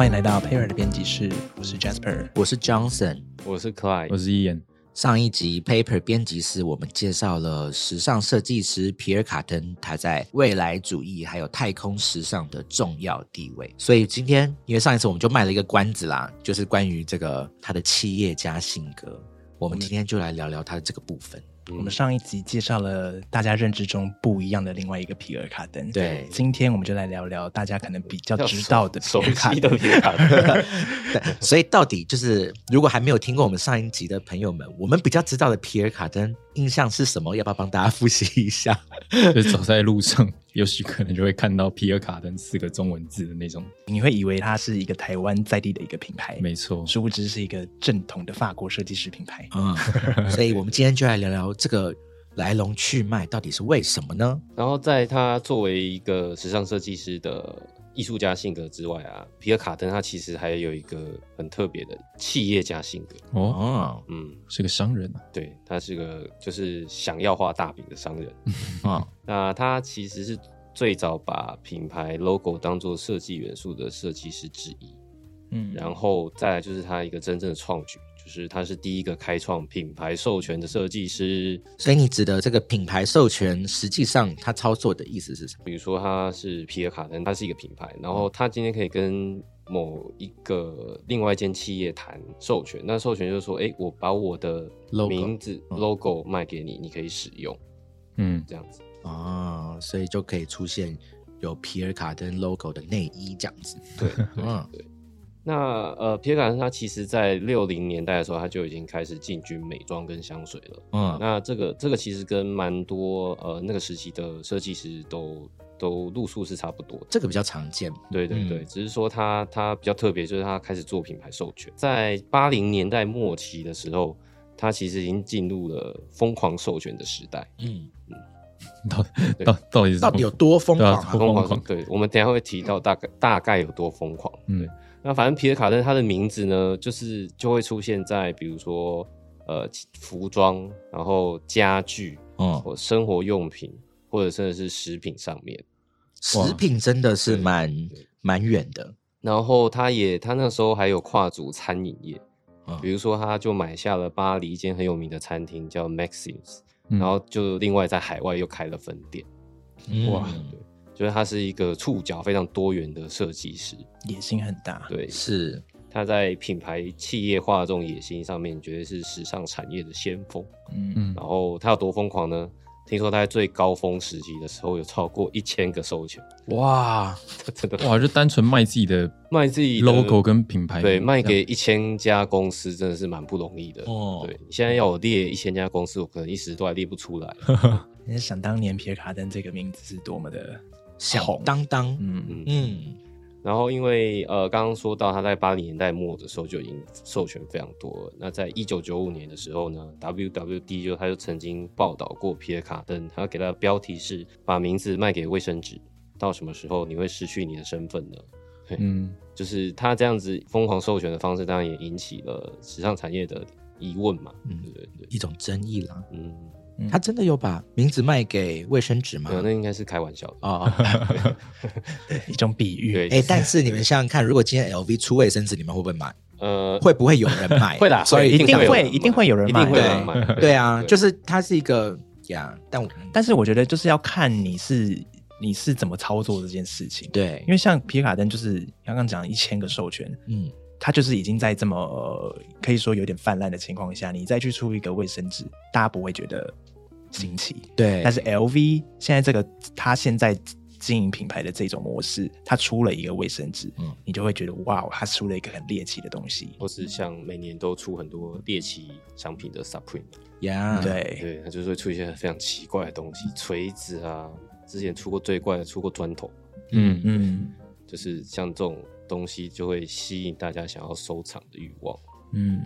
欢迎来到 Pair 的编辑室，我是 Jasper。我是 Johnson。我是 Clyde，我是伊言。上一集 Paper 编辑室，我们介绍了时尚设计师皮尔卡登他在未来主义还有太空时尚的重要地位。所以今天，因为上一次我们就卖了一个关子啦，就是关于这个他的企业家性格，我们今天就来聊聊他的这个部分。我们上一集介绍了大家认知中不一样的另外一个皮尔卡登，对今天我们就来聊聊大家可能比较知道的皮尔卡悉的登。卡登，对，所以到底就是，如果还没有听过我们上一集的朋友们，我们比较知道的皮尔卡登印象是什么？要不要帮大家复习一下？就走在路上，也许可能就会看到皮尔卡登四个中文字的那种。你会以为它是一个台湾在地的一个品牌，没错，殊不知是一个正统的法国设计师品牌。嗯，所以我们今天就来聊聊这个来龙去脉到底是为什么呢？然后在他作为一个时尚设计师的艺术家性格之外啊，皮尔卡登他其实还有一个很特别的企业家性格。哦，哦，嗯，是个商人啊。对他是个就是想要画大饼的商人。哦，那他其实是最早把品牌 logo 当做设计元素的设计师之一。嗯，然后再来就是他一个真正的创举，就是他是第一个开创品牌授权的设计师。所以你指的这个品牌授权，实际上他操作的意思是什么？比如说他是皮尔卡丹，他是一个品牌，然后他今天可以跟某一个另外一间企业谈授权，那授权就是说，哎，我把我的 Logo 名字嗯 logo 卖给你，你可以使用，嗯，这样子。哦，所以就可以出现有皮尔卡丹 logo 的内衣这样子。对，嗯，那呃，皮尔卡登他其实在六零年代的时候，他就已经开始进军美妆跟香水了。嗯，那这个这个其实跟蛮多呃那个时期的设计师都都路数是差不多的。这个比较常见。对对对，嗯只是说他他比较特别，就是他开始做品牌授权，在八零年代末期的时候，他其实已经进入了疯狂授权的时代。嗯，到 到到底是到底有多疯狂啊？对啊疯狂对，我们等一下会提到大概大概有多疯狂。嗯，那反正皮尔卡登他的名字呢，就是就会出现在比如说呃服装，然后家具嗯，或生活用品，或者甚至是食品上面。食品真的是蛮蛮远的。然后他也他那时候还有跨足餐饮业，嗯比如说他就买下了巴黎一间很有名的餐厅叫 Maxims，、嗯然后就另外在海外又开了分店。哇，对，就是他是一个触角非常多元的设计师。野心很大。对，是他在品牌企业化这种野心上面，绝对是时尚产业的先锋。嗯，嗯然后他有多疯狂呢？听说他在最高峰时期的时候有超过一千个授权，哇，真的哇，就单纯卖自己的卖自己的 logo 跟品牌，对，卖给一千家公司真的是蛮不容易的。哦对，你现在要我列一千家公司，我可能一时都还列不出来。你想当年皮尔卡登这个名字是多么的响红当当。嗯嗯，嗯，然后因为呃，刚刚说到他在八零年代末的时候就已经授权非常多了。那在一九九五年的时候呢，WWD 就他就曾经报道过皮尔卡登，他给他的标题是把名字卖给卫生纸，到什么时候你会失去你的身份呢？嗯，就是他这样子疯狂授权的方式，当然也引起了时尚产业的疑问嘛。嗯对对对，一种争议啦。嗯，他真的有把名字卖给卫生纸吗没？有，那应该是开玩笑的。哦，一种比喻。对，哎，但是你们想想看，如果今天 LV 出卫生纸，你们会不会买？呃，会不会有人买？会啦，所以一定会一定会有人买一定会有人对买。对啊，就是它是一个呀，但我但是我觉得就是要看你是你是怎么操作这件事情。对因，为像皮卡登就是刚刚讲一千个授权，嗯，它就是已经在这么、呃可以说有点泛滥的情况下，你再去出一个卫生纸，大家不会觉得新奇。对，但是 LV 现在这个它现在经营品牌的这种模式，它出了一个卫生纸，嗯你就会觉得哇，它出了一个很猎奇的东西。或是像每年都出很多猎奇商品的 Supreme，呀，对，对，它就是会出一些非常奇怪的东西，锤子啊，之前出过最怪的出过砖头，嗯嗯就是像这种东西就会吸引大家想要收藏的欲望。嗯。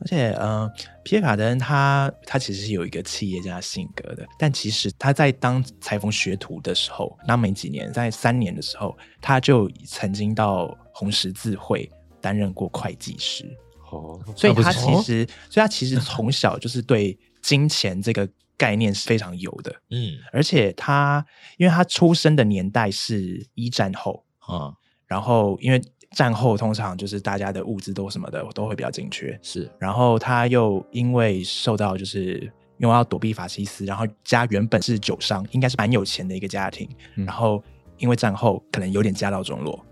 而且，呃，皮耶卡登他他其实是有一个企业家性格的，但其实他在当裁缝学徒的时候，那没几年，在三年的时候，他就曾经到红十字会担任过会计师。哦，所以他其实，所以他其实从小就是对金钱这个概念是非常有的，嗯。而且他因为他出生的年代是一战后，啊，然后因为战后通常就是大家的物资都什么的都会比较紧缺，是。然后他又因为受到就是因为要躲避法西斯，然后家原本是酒商，应该是蛮有钱的一个家庭，嗯。然后因为战后可能有点家道中落，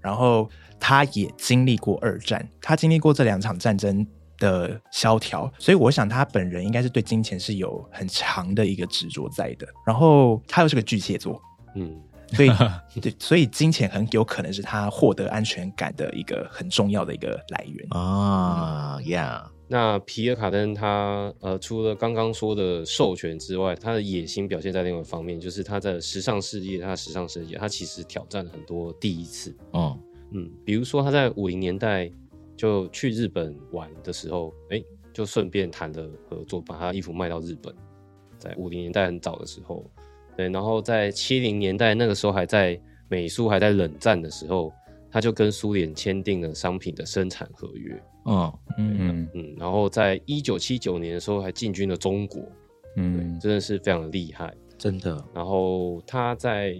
然后他也经历过二战，他经历过这两场战争的萧条，所以我想他本人应该是对金钱是有很强的一个执着在的。然后他又是个巨蟹座，嗯，所以 对，所以金钱很有可能是他获得安全感的一个很重要的一个来源。啊呀，那皮尔卡登他呃，除了刚刚说的授权之外，他的野心表现在另外一方面，就是他在时尚事业，他的时尚事业，他其实挑战了很多第一次。哦嗯，比如说他在五零年代就去日本玩的时候，哎、就顺便谈了合作，把他衣服卖到日本。在五零年代很早的时候，对，然后在七零年代那个时候还在美苏还在冷战的时候，他就跟苏联签订了商品的生产合约。嗯嗯嗯嗯，然后在一九七九年的时候还进军了中国，嗯真的是非常的厉害。真的然后他在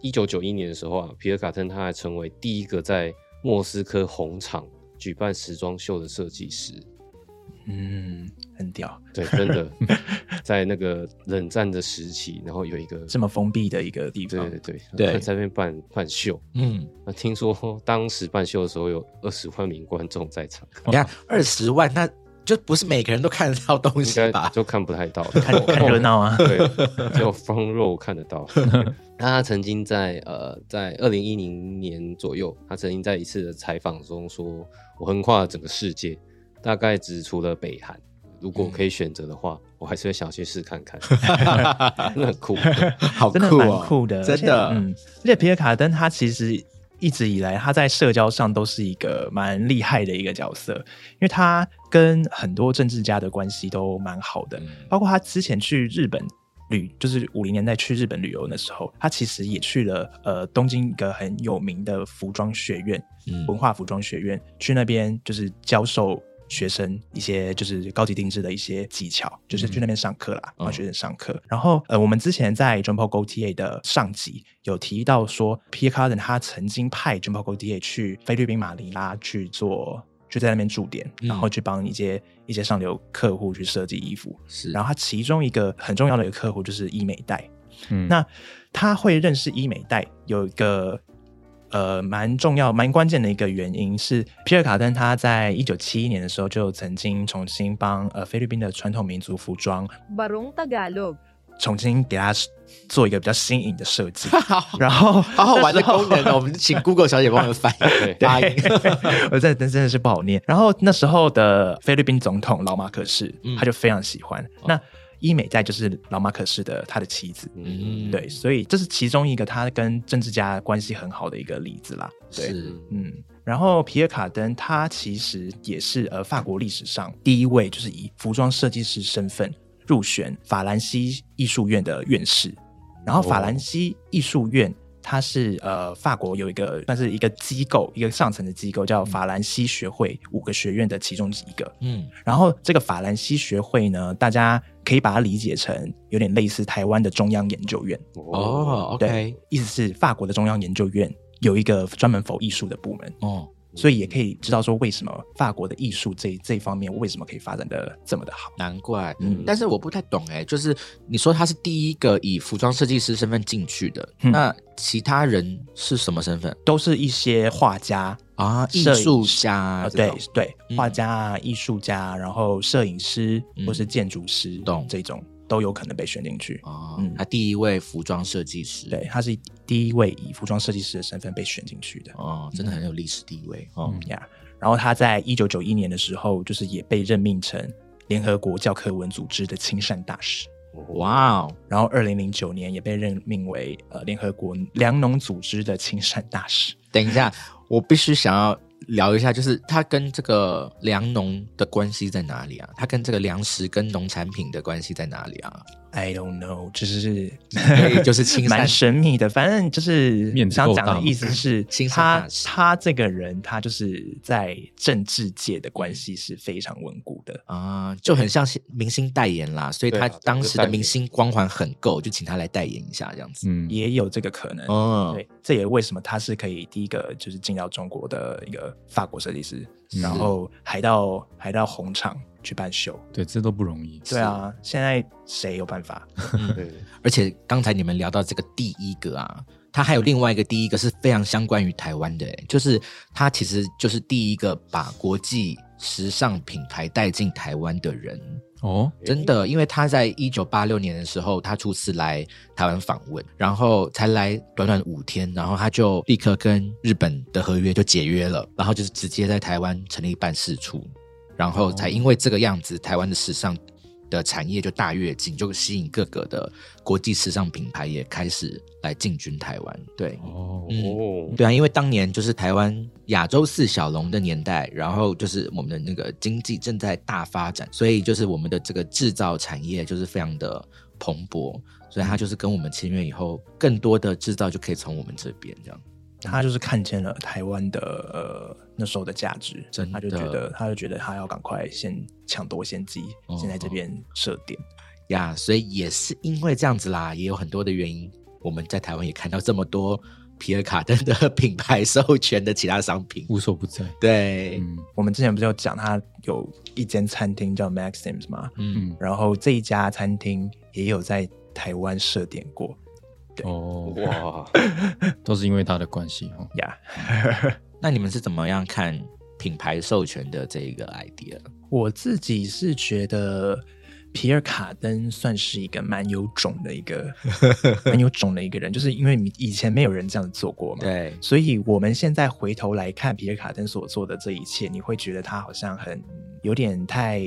一九九一年的时候啊，皮尔卡登他还成为第一个在莫斯科红场举办时装秀的设计师。嗯，很屌，对，真的 在那个冷战的时期，然后有一个这么封闭的一个地方。对对对对在那边办办秀。嗯，那听说当时办秀的时候有二十万名观众在场，你看二十万，那就不是每个人都看得到东西吧？就看不太到，看 看热闹啊！对，只有 front row 看得到。那他曾经在呃，在二零一零年左右，他曾经在一次的采访中说：“我横跨了整个世界，大概只除了北韩。如果可以选择的话，我还是会想去试看看 真的很酷。好真的蛮酷的，真的而且嗯，而且皮尔卡登他其实一直以来他在社交上都是一个蛮厉害的一个角色，因为他跟很多政治家的关系都蛮好的，嗯包括他之前去日本。旅就是五零年代去日本旅游的时候，他其实也去了呃东京一个很有名的服装学院，嗯文化服装学院，去那边就是教授学生一些就是高级定制的一些技巧，就是去那边上课啦，帮学生上课。然后呃，我们之前在 John Paul Gaultier 的上集有提到说，Pierre Cardin 他曾经派 John Paul Gaultier 去菲律宾马尼拉去做。就在那边驻点，嗯然后去帮一些一些上流客户去设计衣服。是，然后他其中一个很重要的一个客户就是医美代，嗯那他会认识医美代有一个呃蛮重要、蛮关键的一个原因是，皮尔卡登他在一九七一年的时候就曾经重新帮呃菲律宾的传统民族服装重新给他做一个比较新颖的设计，然后好好玩的功能哦，我们请 Google 小姐帮我们翻译 对发音。我这真真的是不好念。然后那时候的菲律宾总统老马可是，嗯他就非常喜欢。那伊美在就是老马可士的他的妻子，嗯对，所以这是其中一个他跟政治家关系很好的一个例子啦。对，是嗯，然后皮尔卡登他其实也是呃法国历史上第一位就是以服装设计师身份入选法兰西艺术院的院士。然后法兰西艺术院它是呃法国有一个算是一个机构，一个上层的机构叫法兰西学会五个学院的其中一个。嗯。然后这个法兰西学会呢，大家可以把它理解成有点类似台湾的中央研究院。哦对，OK，意思是法国的中央研究院有一个专门否艺术的部门，哦，所以也可以知道说为什么法国的艺术这这方面为什么可以发展的这么的好。难怪。嗯但是我不太懂哎，就是你说他是第一个以服装设计师身份进去的，嗯那其他人是什么身份都是一些画家啊？艺术家啊，对对，嗯画家啊、艺术家，然后摄影师嗯或是建筑师，懂这种都有可能被选进去。哦嗯，他第一位服装设计师，对，他是第一位以服装设计师的身份被选进去的。哦，真的很有历史地位哦。然后他在一九九一年的时候，就是也被任命成联合国教科文组织的亲善大使。哇哦，然后二零零九年也被任命为呃联合国粮农组织的亲善大使。等一下，我必须想要聊一下，就是他跟这个粮农的关系在哪里啊？他跟这个粮食跟农产品的关系在哪里啊？I don't know，就是就是青山蛮神秘的。反正就是想讲的意思是 他他这个人，他就是在政治界的关系是非常稳固的。啊、就很像是明星代言啦，所以他当时的明星光环很够，就请他来代言一下这样子。嗯，也有这个可能。哦，对，这也为什么他是可以第一个就是进到中国的一个法国设计师，嗯然后还到还到红场去办秀。对，这都不容易。对啊，现在谁有办法？对，而且刚才你们聊到这个第一个啊，他还有另外一个第一个是非常相关于台湾的，就是他其实就是第一个把国际时尚品牌带进台湾的人。哦，真的，因为他在一九八六年的时候，他初次来台湾访问，然后才来短短五天，然后他就立刻跟日本的合约就解约了，然后就是直接在台湾成立办事处，然后才因为这个样子，台湾的时尚的产业就大跃进，就吸引各个的国际时尚品牌也开始来进军台湾。对，哦，对啊，因为当年就是台湾亚洲四小龙的年代，然后就是我们的那个经济正在大发展，所以就是我们的这个制造产业就是非常的蓬勃，所以它就是跟我们签约以后，更多的制造就可以从我们这边这样。他就是看见了台湾的呃那时候的价值，真他就觉得他就觉得他要赶快先抢夺先机，哦先在这边设点。呀所以也是因为这样子啦，也有很多的原因，我们在台湾也看到这么多皮尔卡登的品牌授权的其他商品。无所不在。对，嗯我们之前不是有讲他有一间餐厅叫 Maxims 吗？嗯，嗯，然后这一家餐厅也有在台湾设点过哦，哇，都是因为他的关系哦。呀。那你们是怎么样看品牌授权的这一个 idea？我自己是觉得皮尔卡登算是一个蛮有种的一个 蛮有种的一个人，就是因为你以前没有人这样做过嘛。对，所以我们现在回头来看皮尔卡登所做的这一切，你会觉得他好像很有点太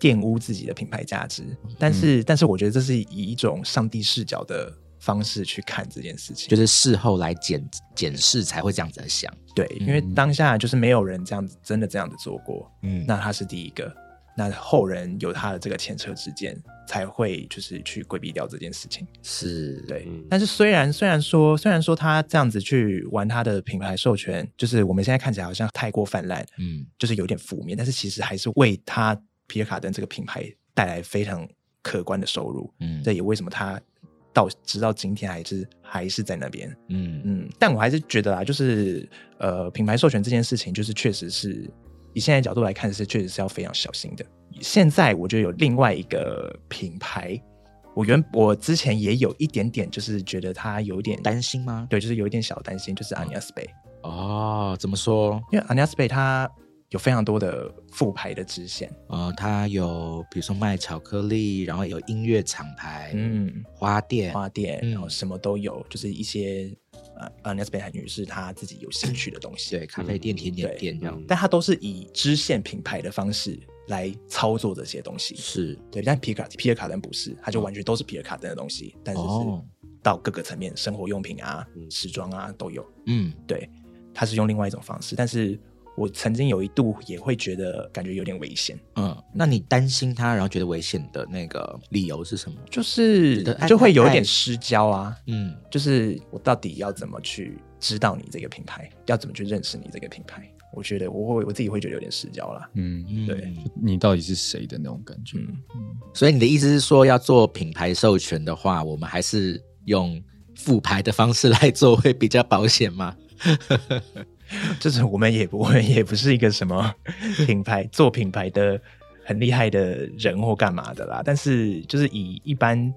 玷污自己的品牌价值。但是，但是我觉得这是以一种上帝视角的方式去看这件事情。就是事后来检检视才会这样子的想。对，因为当下就是没有人这样子真的这样子做过，嗯那他是第一个。那后人有他的这个前车之鉴，才会就是去规避掉这件事情。是，对，嗯但是虽然虽然说虽然说他这样子去玩他的品牌授权，就是我们现在看起来好像太过泛滥，嗯，就是有点负面，但是其实还是为他皮尔卡登这个品牌带来非常可观的收入。嗯这也为什么他到直到今天还是还是在那边。嗯嗯，但我还是觉得啊，就是呃，品牌授权这件事情，就是确实是以现在角度来看，是确实是要非常小心的。现在我觉得有另外一个品牌，我原我之前也有一点点，就是觉得他有点担心吗？对，就是有一点小担心，就是阿尼亚斯贝，哦，怎么说？因为阿尼亚斯贝它有非常多的副牌的支线，呃，它有比如说卖巧克力，然后有音乐厂牌，嗯，花店，花店，嗯。然后什么都有，就是一些呃阿尼亚斯贝女士她自己有兴趣的东西，对，咖啡店、甜点店这样。嗯但它都是以支线品牌的方式来操作这些东西。是。对，但皮卡皮尔卡登不是，它就完全都是皮尔卡登的东西，但是是哦到各个层面，生活用品啊、嗯。时装啊都有。嗯，对，它是用另外一种方式，但是我曾经有一度也会觉得感觉有点危险，嗯，那你担心他，然后觉得危险的那个理由是什么？就是就会有一点失焦啊。嗯就是我到底要怎么去知道你这个品牌，要怎么去认识你这个品牌？我觉得我会我自己会觉得有点失焦啦。嗯，嗯，对你到底是谁的那种感觉？嗯，所以你的意思是说，要做品牌授权的话，我们还是用复牌的方式来做会比较保险吗？就是我们也不我们也不是一个什么品牌做品牌的很厉害的人或干嘛的啦，但是就是以一般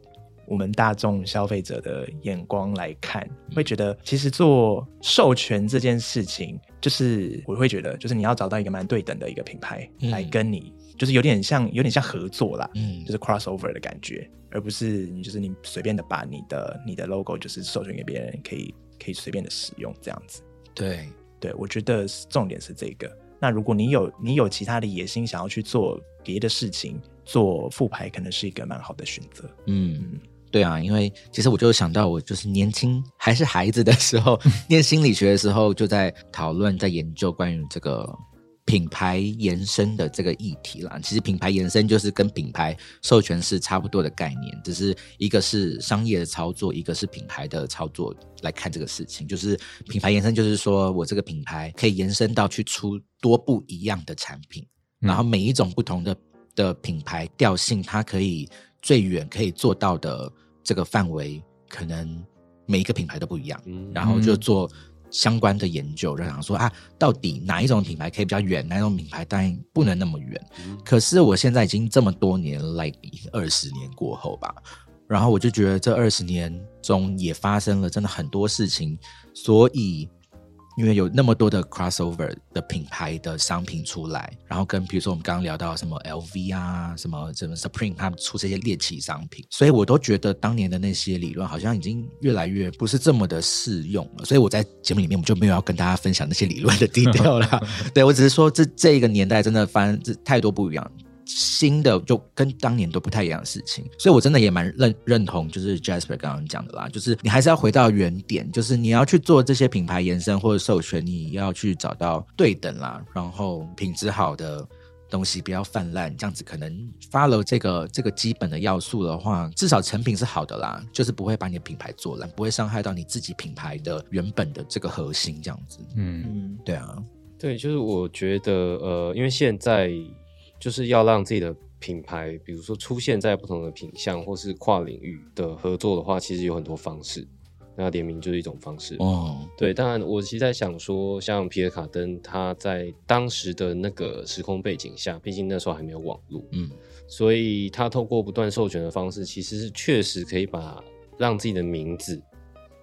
我们大众消费者的眼光来看，会觉得其实做授权这件事情，就是我会觉得，就是你要找到一个蛮对等的一个品牌嗯来跟你，就是有点像有点像合作啦，嗯就是 crossover 的感觉，而不是你就是你随便的把你的你的 logo 就是授权给别人，可以可以随便的使用这样子。对，对，我觉得重点是这个。那如果你有你有其他的野心，想要去做别的事情，做副牌可能是一个蛮好的选择。嗯。对啊，因为其实我就想到，我就是年轻还是孩子的时候，念心理学的时候，就在讨论、在研究关于这个品牌延伸的这个议题啦。其实品牌延伸就是跟品牌授权是差不多的概念，只是一个是商业的操作，一个是品牌的操作来看这个事情。就是品牌延伸，就是说我这个品牌可以延伸到去出多不一样的产品，然后每一种不同的的品牌调性，它可以最远可以做到的这个范围，可能每一个品牌都不一样。嗯然后就做相关的研究，就想说啊，到底哪一种品牌可以比较远，哪一种品牌当然不能那么远。嗯可是我现在已经这么多年来，二十年过后吧，然后我就觉得这二十年中也发生了真的很多事情，所以。因为有那么多的 crossover 的品牌的商品出来，然后跟比如说我们刚刚聊到什么 LV 啊，什么什么 Supreme 他们出这些猎奇商品，所以我都觉得当年的那些理论好像已经越来越不是这么的适用了。所以我在节目里面我就没有要跟大家分享那些理论的 低调啦。对我只是说这这一个年代真的发生这太多不一样。新的就跟当年都不太一样的事情，所以我真的也蛮认认同，就是 Jasper 刚刚讲的啦，就是你还是要回到原点，就是你要去做这些品牌延伸或者授权，你要去找到对等啦，然后品质好的东西不要泛滥，这样子可能 follow 这个这个基本的要素的话，至少成品是好的啦，就是不会把你的品牌做烂，不会伤害到你自己品牌的原本的这个核心，这样子。嗯，嗯，对啊，对，就是我觉得呃，因为现在就是要让自己的品牌，比如说出现在不同的品相或是跨领域的合作的话，其实有很多方式。那联名就是一种方式。哦，对，当然，我其实在想说，像皮尔卡登，他在当时的那个时空背景下，毕竟那时候还没有网络，嗯所以他透过不断授权的方式，其实是确实可以把让自己的名字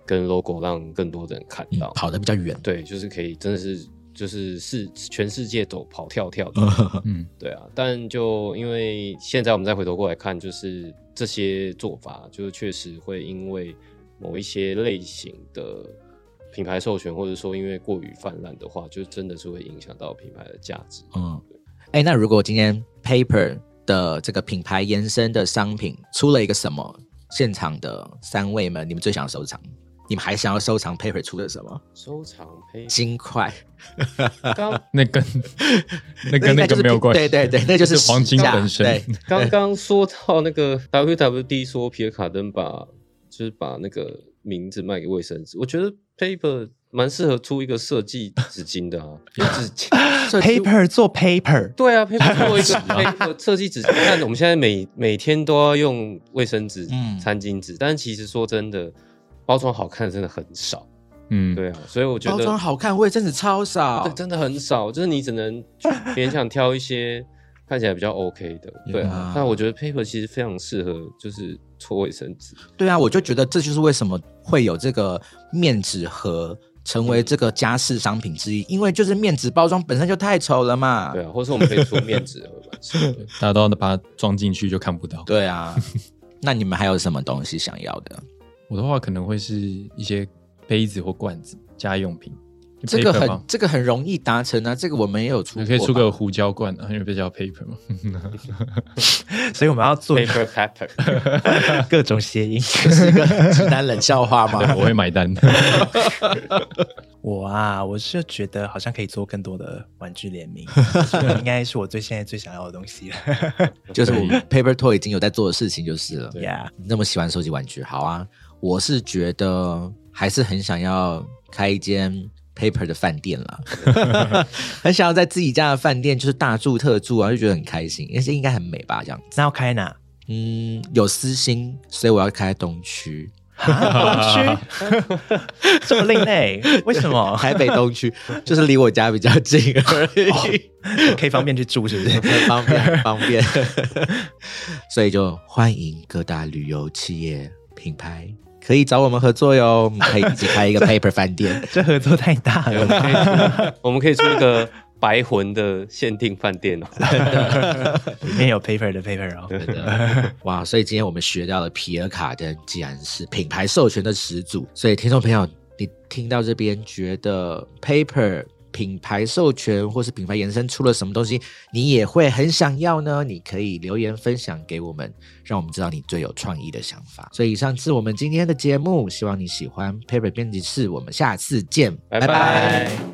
跟 logo 让更多的人看到。嗯跑得比较远。对，就是可以，真的是就是是全世界走跑跳跳的，嗯，对啊。但就因为现在我们再回头过来看，就是这些做法，就是确实会因为某一些类型的品牌授权，或者说因为过于泛滥的话，就真的是会影响到品牌的价值。嗯，哎，那如果今天 Paper 的这个品牌延伸的商品出了一个什么，现场的三位们，你们最想收藏？你们还想要收藏 Paper 出的什么？收藏胚金块，刚那跟那跟那个没有关系，对对对，那就是黄金价本身。对，刚刚说到那个 WWD 说皮尔卡登把就是把那个名字卖给卫生纸，我觉得 Paper 蛮适合出一个设计纸巾的啊，纸巾。paper 做 paper，对啊，Paper 做一个 Paper 设计纸巾，但我们现在每每天都要用卫生纸、嗯餐巾纸，但是其实说真的，包装好看的真的很少。嗯，对啊，所以我觉得包装好看，卫生纸超少对，。真的很少，就是你只能去勉强挑一些 看起来比较 OK 的。对啊呀，但我觉得 Paper 其实非常适合，就是搓卫生纸。对啊，我就觉得这就是为什么会有这个面纸盒成为这个家饰商品之一，因为就是面纸包装本身就太丑了嘛。对啊，或者是我们可以做面纸盒 大家都要把它装进去就看不到。对啊，那你们还有什么东西想要的？我的话可能会是一些杯子或罐子、家用品。这个很吗这个很容易达成啊，这个我们也有出过，你可以出个胡椒罐啊，因为比较 paper 嘛。所以我们要做 Paper Pepper，各种谐音。这是一个直男冷笑话吗？我会买单。我啊，我是觉得好像可以做更多的玩具联名，这个应该是我最现在最想要的东西了。就是我们 Paper Toy 已经有在做的事情就是了。Yeah，你那么喜欢收集玩具，好啊！我是觉得还是很想要开一间 Paper 的饭店啦，很想要在自己家的饭店就是大住特住啊，就觉得很开心，因为这应该很美吧？这样子，那要开哪？嗯，有私心，所以我要开在东区，啊，东区 这么另类，为什么？台北东区，就是离我家比较近而已。可以方便去住，是不是？方便，方便。所以就欢迎各大旅游企业品牌可以找我们合作哟，我们可以一起开一个 paper 饭店。这合作太大了，我们可以出一个白魂的限定饭店哦。里面有 paper 的 paper 哦。真的哇！所以今天我们学到了皮尔卡登既然是品牌授权的始祖，所以听众朋友，你听到这边觉得 paper 品牌授权或是品牌延伸出了什么东西，你也会很想要呢？你可以留言分享给我们，让我们知道你最有创意的想法。所以以上是我们今天的节目，希望你喜欢 Paper 编辑室，我们下次见，拜拜